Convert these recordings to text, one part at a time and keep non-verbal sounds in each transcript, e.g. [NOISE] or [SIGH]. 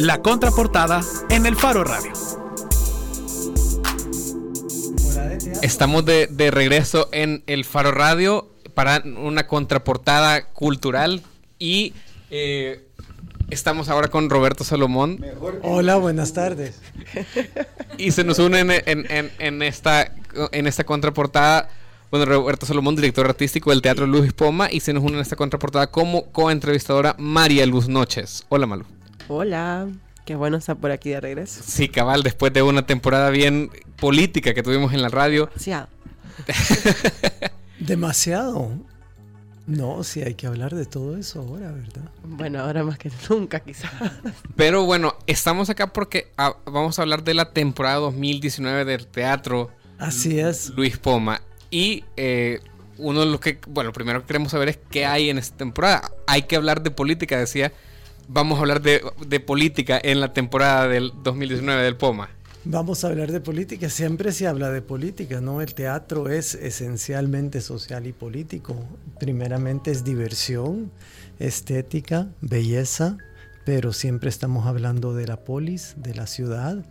La contraportada en el Faro Radio. Estamos de, de regreso en el Faro Radio para una contraportada cultural y eh, estamos ahora con Roberto Salomón. Hola, buenas tardes. Y se nos une en, en- en- en esta, en esta contraportada, bueno, Roberto Salomón, director artístico del Teatro Luis Poma, y se nos une en esta contraportada como coentrevistadora María Luz Noches. Hola, Malu. Hola, qué bueno estar por aquí de regreso. Sí, cabal, después de una temporada bien política que tuvimos en la radio. Sí, ah, [LAUGHS] Demasiado. No, sí hay que hablar de todo eso ahora, ¿verdad? bueno, ahora más que [LAUGHS] nunca quizás. Pero bueno, estamos acá porque ah, vamos a hablar de la temporada 2019 del teatro Así es. Luis Poma. Y eh, uno de los que, bueno, primero que queremos saber es qué hay en esta temporada. Hay que hablar de política, decía. Vamos a hablar de, política en la temporada del 2019 del Poma. Vamos a hablar de política. Siempre se habla de política, ¿no? El teatro es esencialmente social y político. Primeramente es diversión, estética, belleza, pero siempre estamos hablando de la polis, de la ciudad,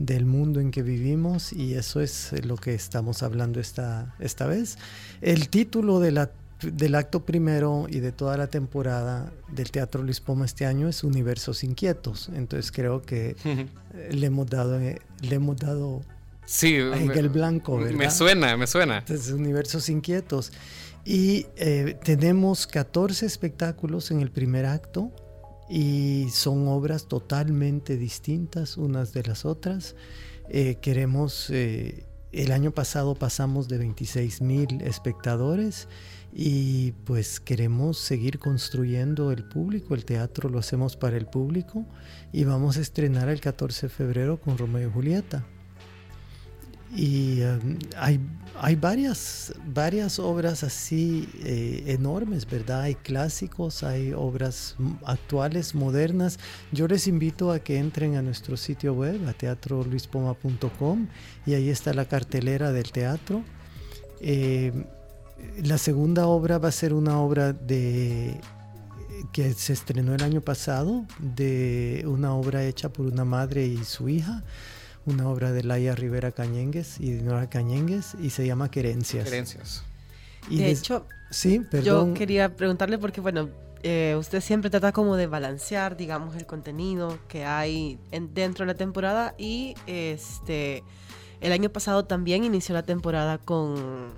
del mundo en que vivimos y eso es lo que estamos hablando esta, esta vez. El título de la- del acto primero y de toda la temporada del Teatro Luis Poma este año es Universos Inquietos. Entonces creo que le hemos dado, eh, le hemos dado Sí, el blanco, ¿verdad? me suena, me suena. Entonces, Universos Inquietos. Y eh, tenemos 14 espectáculos en el primer acto y son obras totalmente distintas unas de las otras. Eh, queremos, eh, el año pasado pasamos de 26 mil espectadores y pues queremos seguir construyendo el público, el teatro lo hacemos para el público y vamos a estrenar el 14 de febrero con Romeo y Julieta. Y eh, hay, hay varias, varias obras así eh, enormes, ¿verdad? Hay clásicos, hay obras actuales, modernas. Yo les invito a que entren a nuestro sitio web, a teatroluispoma.com, y ahí está la cartelera del teatro. Eh, la segunda obra va a ser una obra de que se estrenó el año pasado, de una obra hecha por una madre y su hija una obra de Laia Rivera Cañengues y de Nora Cañengues y se llama Querencias. Creencias. Y de des- hecho, sí, perdón. yo quería preguntarle porque, bueno, eh, usted siempre trata como de balancear, digamos, el contenido que hay en- dentro de la temporada y este el año pasado también inició la temporada con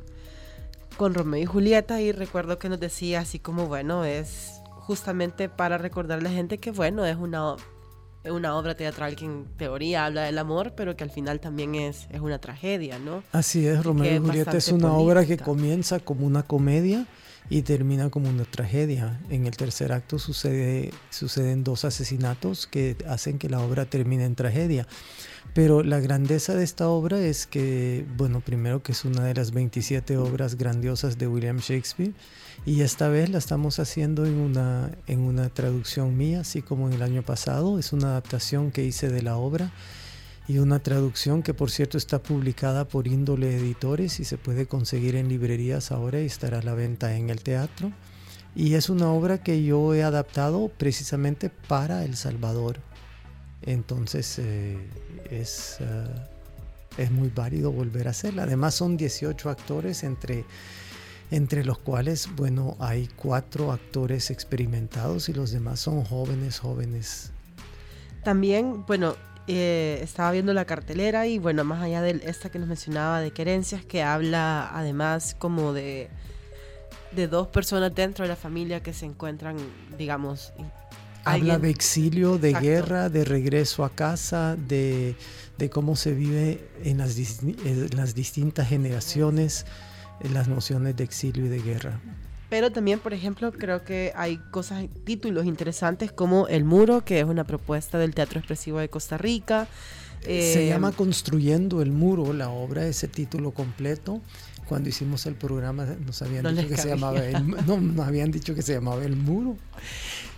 con Romeo y Julieta y recuerdo que nos decía así como, bueno, es justamente para recordar a la gente que, bueno, es una, una obra teatral que en teoría habla del amor, pero que al final también es, es una tragedia, ¿no? Así es, Romeo y Julieta es una obra que comienza como una comedia y termina como una tragedia. En el tercer acto sucede, suceden dos asesinatos que hacen que la obra termine en tragedia. Pero la grandeza de esta obra es que, bueno, primero que es una de las 27 obras grandiosas de William Shakespeare y esta vez la estamos haciendo en una, en una traducción mía, así como en el año pasado. Es una adaptación que hice de la obra y una traducción que por cierto está publicada por Índole Editores y se puede conseguir en librerías ahora y estará a la venta en el teatro. Y es una obra que yo he adaptado precisamente para El Salvador. Entonces eh, es, eh, es muy válido volver a hacerla. Además son 18 actores entre, entre los cuales, bueno, hay cuatro actores experimentados y los demás son jóvenes, jóvenes. También, bueno, eh, estaba viendo la cartelera y bueno, más allá de esta que nos mencionaba de querencias, que habla además como de, de dos personas dentro de la familia que se encuentran, digamos... Habla alguien- de exilio, de Exacto. guerra, de regreso a casa, de, de cómo se vive en las, en las distintas generaciones eh, las nociones de exilio y de guerra. Pero también, por ejemplo, creo que hay cosas, títulos interesantes como El Muro, que es una propuesta del Teatro Expresivo de Costa Rica. Se Eh, llama Construyendo el Muro, la obra, ese título completo. Cuando hicimos el programa nos habían No dicho que se llamaba el, [LAUGHS] no, nos habían dicho que se llamaba El Muro.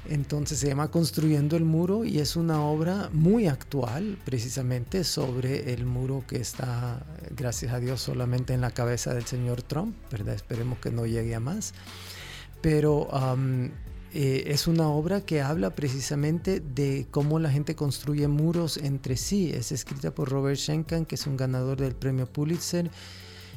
Entonces se llama Construyendo el Muro y es una obra muy actual, precisamente sobre el muro que está, gracias a Dios, solamente en la cabeza del señor Trump, ¿verdad? Esperemos que no llegue a más. Pero eh, es una obra que habla precisamente de cómo la gente construye muros entre sí. Es escrita por Robert Schenken, que es un ganador del premio Pulitzer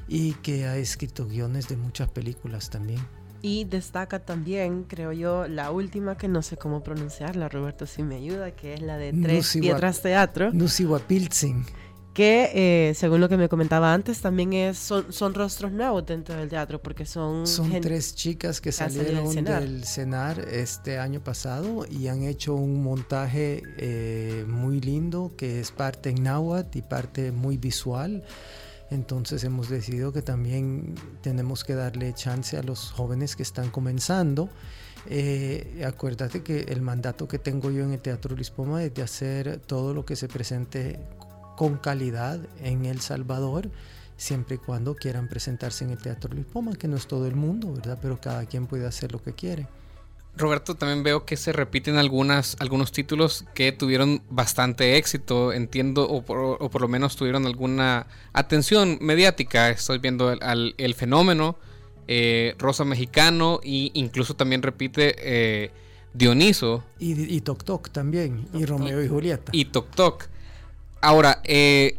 y que ha escrito guiones de muchas películas también. Y destaca también, creo yo, la última que no sé cómo pronunciarla, Roberto, si me ayuda, que es la de Tres Piedras Teatro. Nusiwapiltzin que eh, según lo que me comentaba antes también es son, son rostros nuevos dentro del teatro porque son son tres chicas que salieron del cenar este año pasado y han hecho un montaje eh, muy lindo que es parte en náhuatl y parte muy visual entonces hemos decidido que también tenemos que darle chance a los jóvenes que están comenzando eh, acuérdate que el mandato que tengo yo en el Teatro Lispoma es de hacer todo lo que se presente con calidad en El Salvador, siempre y cuando quieran presentarse en el Teatro Lipoma, que no es todo el mundo, ¿verdad? Pero cada quien puede hacer lo que quiere. Roberto, también veo que se repiten algunas, algunos títulos que tuvieron bastante éxito, entiendo, o por, lo menos tuvieron alguna atención mediática. Estoy viendo el, fenómeno, eh, Rosa Mexicano, e incluso también repite eh, Dioniso. Y, y Toc Toc también, y Romeo y Julieta. Y Toc Toc. Ahora, eh,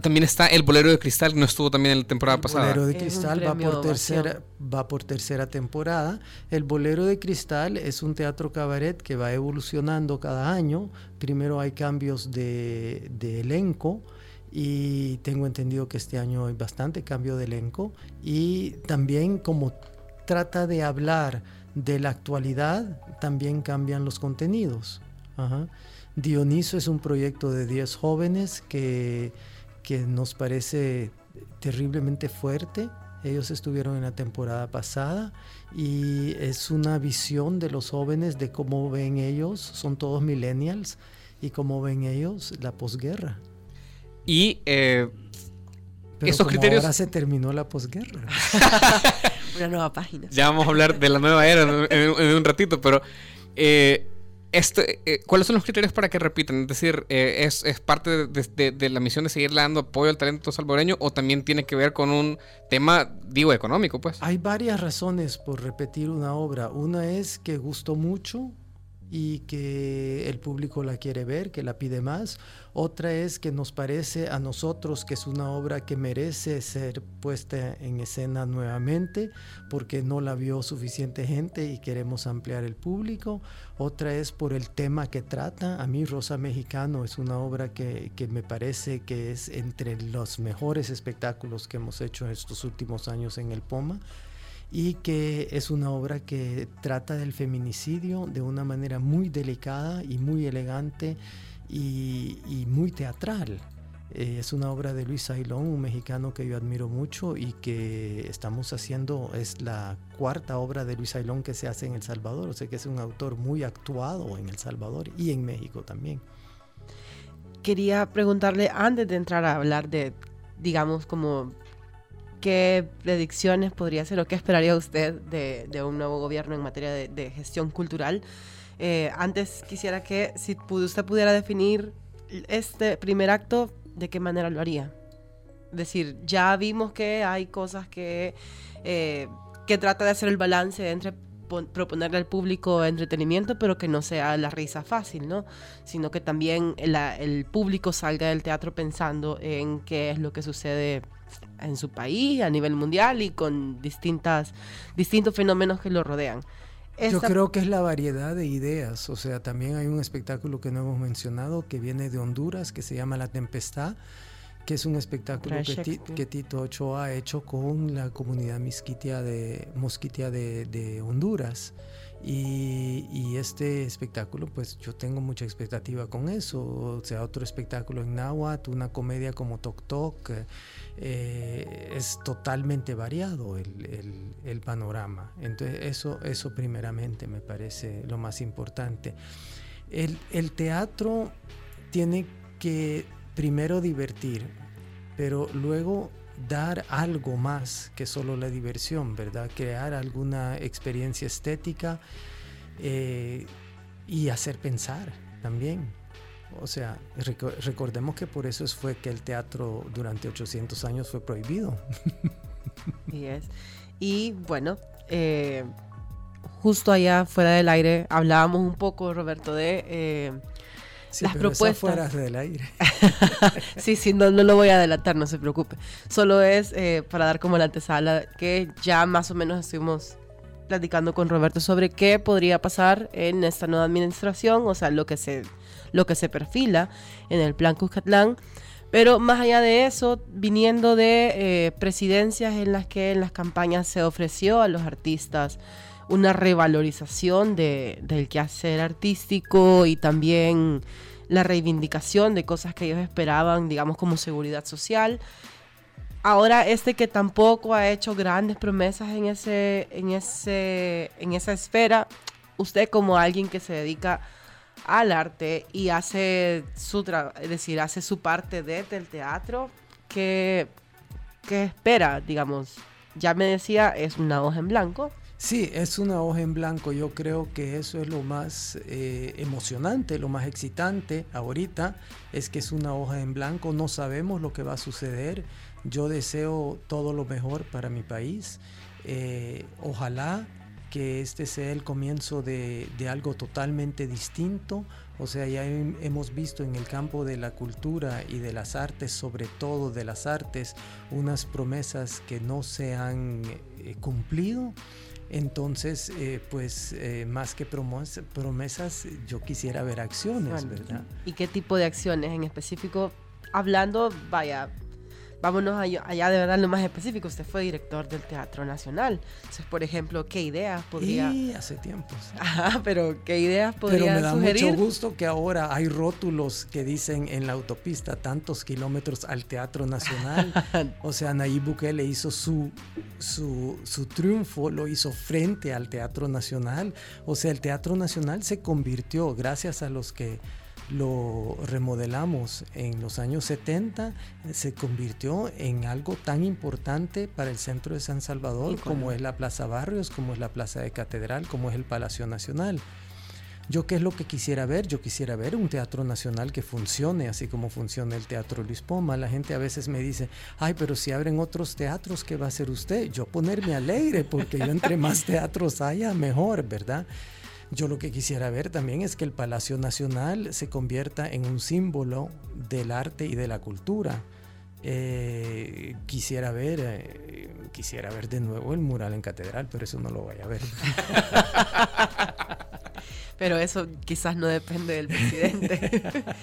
también está el Bolero de Cristal, que no estuvo también en la temporada pasada. El Bolero de Cristal va por, tercera, va por tercera temporada. El Bolero de Cristal es un teatro cabaret que va evolucionando cada año. Primero hay cambios de, de elenco y tengo entendido que este año hay bastante cambio de elenco. Y también como trata de hablar de la actualidad, también cambian los contenidos. Ajá. Dioniso es un proyecto de 10 jóvenes que, nos parece terriblemente fuerte. Ellos estuvieron en la temporada pasada y es una visión de los jóvenes de cómo ven ellos, son todos millennials, y cómo ven ellos la posguerra. Y eh, estos criterios. Ahora se terminó la posguerra. [LAUGHS] una nueva página. Ya vamos a hablar de la nueva era en, un ratito, pero eh, este, eh, ¿Cuáles son los criterios para que repitan? Es decir, eh, es, parte de, la misión de seguir dando apoyo al talento salvadoreño o también tiene que ver con un tema, digo, económico? pues? Hay varias razones por repetir una obra. Una es que gustó mucho, y que el público la quiere ver, que la pide más. Otra es que nos parece a nosotros que es una obra que merece ser puesta en escena nuevamente porque no la vio suficiente gente y queremos ampliar el público. Otra es por el tema que trata. A mí Rosa Mexicano es una obra que, que me parece que es entre los mejores espectáculos que hemos hecho estos últimos años en el POMA y que es una obra que trata del feminicidio de una manera muy delicada y muy elegante y, muy teatral. Eh, es una obra de Luis Ailón, un mexicano que yo admiro mucho y que estamos haciendo, es la cuarta obra de Luis Ailón que se hace en El Salvador, o sea que es un autor muy actuado en El Salvador y en México también. Quería preguntarle antes de entrar a hablar de, digamos, como ¿qué predicciones podría hacer o qué esperaría usted de, un nuevo gobierno en materia de, gestión cultural? Eh, antes quisiera que si usted pudiera definir este primer acto, ¿de qué manera lo haría? Es decir, ya vimos que hay cosas que, eh, que trata de hacer el balance entre proponerle al público entretenimiento, pero que no sea la risa fácil, ¿no? Sino que también el público salga del teatro pensando en qué es lo que sucede en su país, a nivel mundial y con distintas, distintos fenómenos que lo rodean. Yo creo que es la variedad de ideas, o sea, también hay un espectáculo que no hemos mencionado que viene de Honduras, que se llama La Tempestad, que es un espectáculo que, Tito Ochoa ha hecho con la comunidad misquitia de, mosquitia de, Honduras. Y, este espectáculo, pues yo tengo mucha expectativa con eso. O sea, otro espectáculo en Nahuatl, una comedia como Tok Tok. Eh, es totalmente variado el, panorama. Entonces, eso, eso primeramente me parece lo más importante. El, el teatro tiene que primero divertir, pero luego dar algo más que solo la diversión, ¿verdad? Crear alguna experiencia estética eh, y hacer pensar también. O sea, recordemos que por eso fue que el teatro durante 800 años fue prohibido. [LAUGHS] Y es. Y bueno, eh, justo allá fuera del aire hablábamos un poco, Roberto, de eh, Sí, las pero propuestas. fuera del aire. [LAUGHS] sí, sí, no, no lo voy a adelantar, no se preocupe. Solo es eh, para dar como la antesala que ya más o menos estuvimos platicando con Roberto sobre qué podría pasar en esta nueva administración, o sea, lo que se, lo que se perfila en el plan Cuscatlán. Pero más allá de eso, viniendo de eh, presidencias en las que en las campañas se ofreció a los artistas una revalorización de, del quehacer artístico y también la reivindicación de cosas que ellos esperaban, digamos, como seguridad social. Ahora este que tampoco ha hecho grandes promesas en ese, en ese, en esa esfera, usted como alguien que se dedica al arte y hace su es decir, hace su parte desde el teatro, ¿qué, qué espera, digamos? Ya me decía, es una hoja en blanco. Sí, es una hoja en blanco. Yo creo que eso es lo más eh, emocionante, lo más excitante ahorita, es que es una hoja en blanco. No sabemos lo que va a suceder. Yo deseo todo lo mejor para mi país. Eh, ojalá que este sea el comienzo de, algo totalmente distinto. O sea, ya hem- hemos visto en el campo de la cultura y de las artes, sobre todo de las artes, unas promesas que no se han eh, cumplido. Entonces, eh, pues eh, más que promesas, yo quisiera ver acciones, ¿verdad? ¿Y qué tipo de acciones en específico? Hablando, vaya, vámonos allá, de verdad lo más específico. Usted fue director del Teatro Nacional. Entonces, por ejemplo, ¿qué ideas podría... Y hace tiempo. sí. [LAUGHS] Ajá, pero ¿qué ideas Pero podría me da sugerir? mucho gusto que ahora hay rótulos que dicen en la autopista tantos kilómetros al Teatro Nacional. [LAUGHS] o sea, Nayib Bukele hizo su, su, su triunfo, lo hizo frente al Teatro Nacional. O sea, el Teatro Nacional se convirtió, gracias a los que lo remodelamos en los años 70, se convirtió en algo tan importante para el centro de San Salvador como es la Plaza Barrios, como es la Plaza de Catedral, como es el Palacio Nacional. Yo qué es lo que quisiera ver? Yo quisiera ver un teatro nacional que funcione así como funciona el Teatro Luis Poma. La gente a veces me dice, ay, pero si abren otros teatros, ¿qué va a hacer usted? Yo ponerme alegre, porque yo entre más teatros haya, mejor, ¿verdad? Yo lo que quisiera ver también es que el Palacio Nacional se convierta en un símbolo del arte y de la cultura. Eh, quisiera ver, eh, quisiera ver de nuevo el mural en catedral, pero eso no lo voy a ver. [LAUGHS] Pero eso quizás no depende del presidente. [LAUGHS]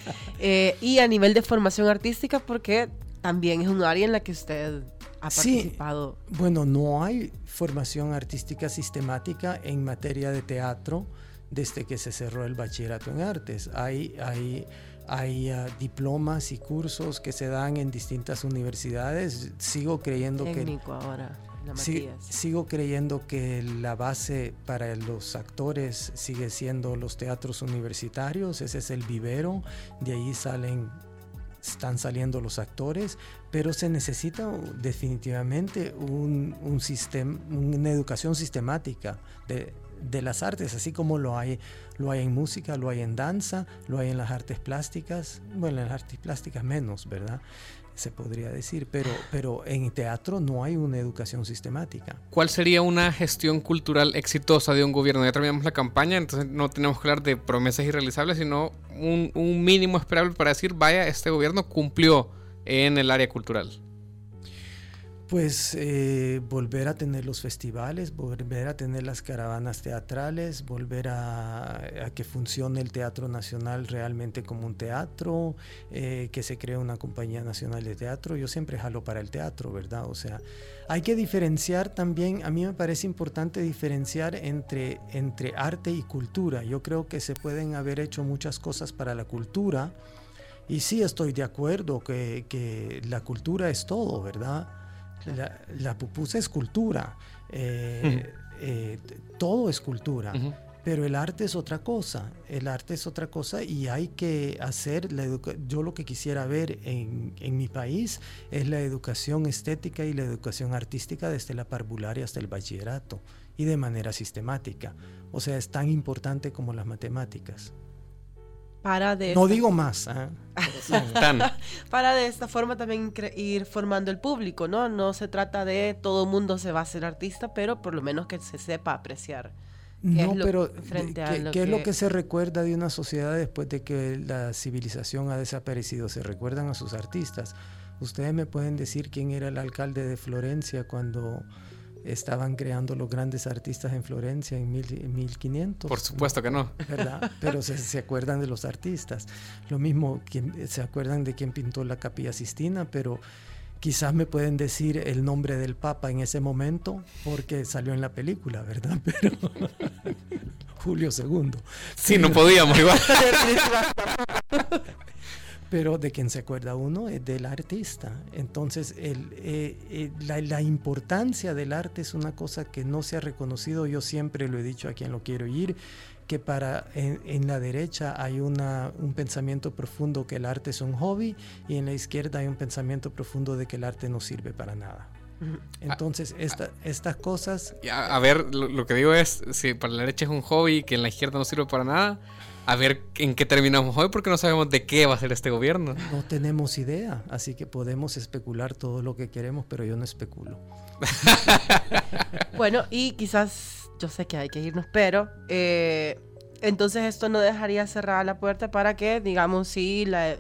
Eh, y a nivel de formación artística, porque también es un área en la que usted ha Sí. participado. Bueno, no hay formación artística sistemática en materia de teatro desde que se cerró el bachillerato en artes. Hay, hay, hay ah, diplomas y cursos que se dan en distintas universidades. Sigo creyendo que... Técnico ahora, la sigo creyendo que la base para los actores sigue siendo los teatros universitarios, ese es el vivero, de ahí salen, están saliendo los actores, pero se necesita definitivamente un, un sistema, una educación sistemática de, de las artes, así como lo hay, lo hay en música, lo hay en danza, lo hay en las artes plásticas, bueno, en las artes plásticas menos, ¿verdad? se podría decir, pero, pero en teatro no hay una educación sistemática. ¿Cuál sería una gestión cultural exitosa de un gobierno? Ya terminamos la campaña, entonces no tenemos que hablar de promesas irrealizables, sino un, un mínimo esperable para decir, vaya, este gobierno cumplió en el área cultural. Pues eh, volver a tener los festivales, volver a tener las caravanas teatrales, volver a, que funcione el Teatro Nacional realmente como un teatro, eh, que se cree una compañía nacional de teatro. Yo siempre jalo para el teatro, ¿verdad? O sea, hay que diferenciar también, a mí me parece importante diferenciar entre, entre arte y cultura. Yo creo que se pueden haber hecho muchas cosas para la cultura. Y sí estoy de acuerdo que, que la cultura es todo, ¿verdad? La, la pupusa es cultura, eh, eh, todo es cultura, pero el arte es otra cosa, el arte es otra cosa y hay que hacer, la yo lo que quisiera ver en, en mi país es la educación estética y la educación artística desde la parvularia hasta el bachillerato y de manera sistemática, o sea, es tan importante como las matemáticas. Para de No digo más, ¿ah? Tan. Para de esta forma también ir formando el público, ¿no? No se trata de todo mundo se va a ser artista, pero por lo menos que se sepa apreciar No, pero ¿qué, es lo que se recuerda de una sociedad después de que la civilización ha desaparecido? Se recuerdan a sus artistas. Ustedes me pueden decir quién era el alcalde de Florencia cuando estaban creando los grandes artistas en Florencia en, mil, 1500. Por supuesto que no. ¿verdad? Pero se, se, acuerdan de los artistas. Lo mismo, se acuerdan de quién pintó la capilla Sistina, pero Quizás me pueden decir el nombre del Papa en ese momento porque salió en la película, ¿verdad? [LAUGHS] Pero Julio II. Sí, no podíamos igual. [LAUGHS] Pero de quien se acuerda uno es del artista. Entonces, el, eh, eh, la, la, importancia del arte es una cosa que no se ha reconocido. Yo siempre lo he dicho a quien lo quiero ir que para en, la derecha hay una, un pensamiento profundo que el arte es un hobby y en la izquierda hay un pensamiento profundo de que el arte no sirve para nada. Entonces, esta, estas cosas... A, ver, lo, que digo es, si para la derecha es un hobby que en la izquierda no sirve para nada, a ver en qué terminamos hoy porque no sabemos de qué va a ser este gobierno. No tenemos idea, así que podemos especular todo lo que queremos, pero yo no especulo. [LAUGHS] bueno, y quizás yo sé que hay que irnos, pero eh, entonces esto no dejaría cerrada la puerta para que, digamos, si la,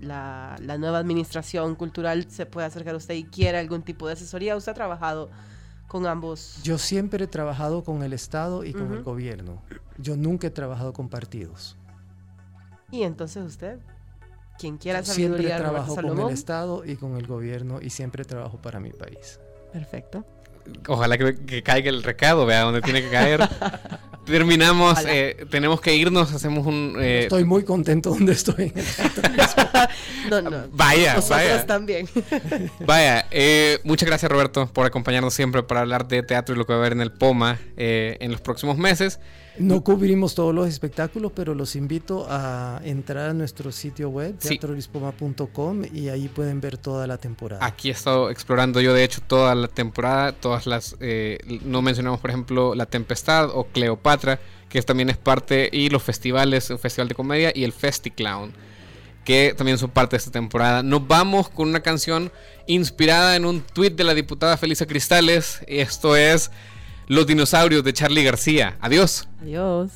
nueva administración cultural se puede acercar a usted y quiere algún tipo de asesoría. ¿Usted ha trabajado con ambos? Yo siempre he trabajado con el Estado y con el gobierno. Yo nunca he trabajado con partidos. ¿Y entonces usted? Quien quiera Siempre trabajo con el Estado y con el gobierno y siempre trabajo para mi país. Perfecto. Ojalá que, caiga el recado, vea dónde tiene que caer. [LAUGHS] Terminamos, eh, tenemos que irnos, hacemos un... Eh, estoy muy contento donde estoy. [LAUGHS] [LAUGHS] no, no. Vaya, vaya. también. [LAUGHS] vaya, eh, muchas gracias Roberto por acompañarnos siempre para hablar de teatro y lo que va a haber en el POMA en los próximos meses. No cubrimos todos los espectáculos, pero los invito a entrar a nuestro sitio web, sí. y ahí pueden ver toda la temporada. Aquí he estado explorando yo, de hecho, toda la temporada, todas las... Eh, no mencionamos, por ejemplo, La Tempestad o Cleopatra, que también es parte, y los festivales, el Festival de Comedia y el FestiClown, que también son parte de esta temporada. Nos vamos con una canción inspirada en un tuit de la diputada Felisa Cristales, y esto es... Los dinosaurios de Charlie García. Adiós. Adiós.